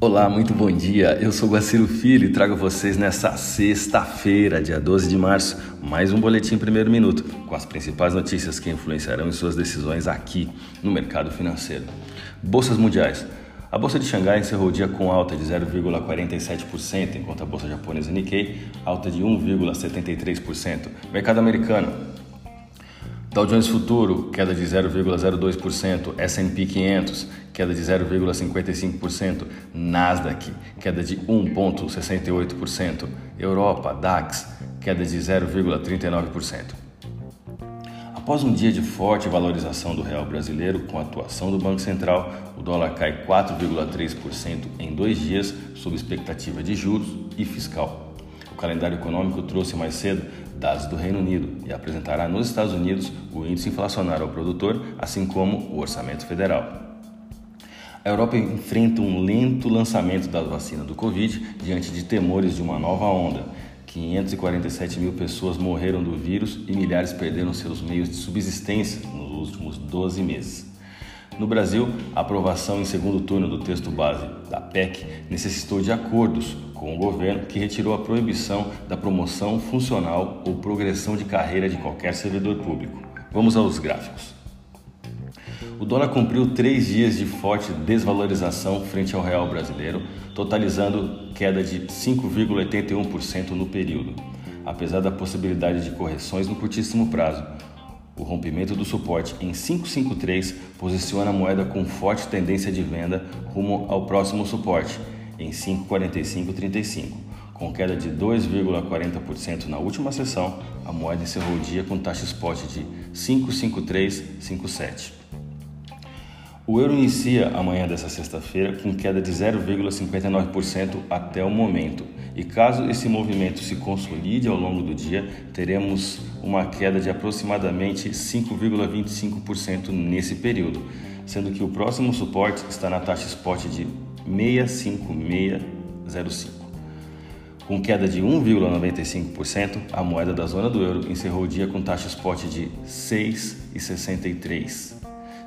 Olá, muito bom dia. Eu sou Guaciro Filho e trago vocês nessa sexta-feira, dia 12 de março, mais um boletim primeiro minuto com as principais notícias que influenciarão em suas decisões aqui no mercado financeiro. Bolsas mundiais. A bolsa de Xangai encerrou o dia com alta de 0,47%, enquanto a bolsa japonesa Nikkei alta de 1,73%. Mercado americano. Dow Jones Futuro, queda de 0,02%, S&P 500, queda de 0,55%, Nasdaq, queda de 1,68%, Europa, DAX, queda de 0,39%. Após um dia de forte valorização do real brasileiro com a atuação do Banco Central, o dólar cai 4,3% em dois dias, sob expectativa de juros e fiscal calendário econômico trouxe mais cedo dados do Reino Unido e apresentará nos Estados Unidos o índice inflacionário ao produtor, assim como o orçamento federal. A Europa enfrenta um lento lançamento da vacina do Covid diante de temores de uma nova onda. 547 mil pessoas morreram do vírus e milhares perderam seus meios de subsistência nos últimos 12 meses. No Brasil, a aprovação em segundo turno do texto base da PEC necessitou de acordos com o governo que retirou a proibição da promoção funcional ou progressão de carreira de qualquer servidor público. Vamos aos gráficos. O dólar cumpriu três dias de forte desvalorização frente ao real brasileiro, totalizando queda de 5,81% no período. Apesar da possibilidade de correções no curtíssimo prazo, o rompimento do suporte em 553 posiciona a moeda com forte tendência de venda rumo ao próximo suporte, em 545,35. Com queda de 2,40% na última sessão, a moeda encerrou o dia com taxa spot de 553,57. O euro inicia amanhã dessa sexta-feira com queda de 0,59% até o momento. E caso esse movimento se consolide ao longo do dia, teremos uma queda de aproximadamente 5,25% nesse período, sendo que o próximo suporte está na taxa spot de 65605. Com queda de 1,95%, a moeda da zona do euro encerrou o dia com taxa spot de 6,63.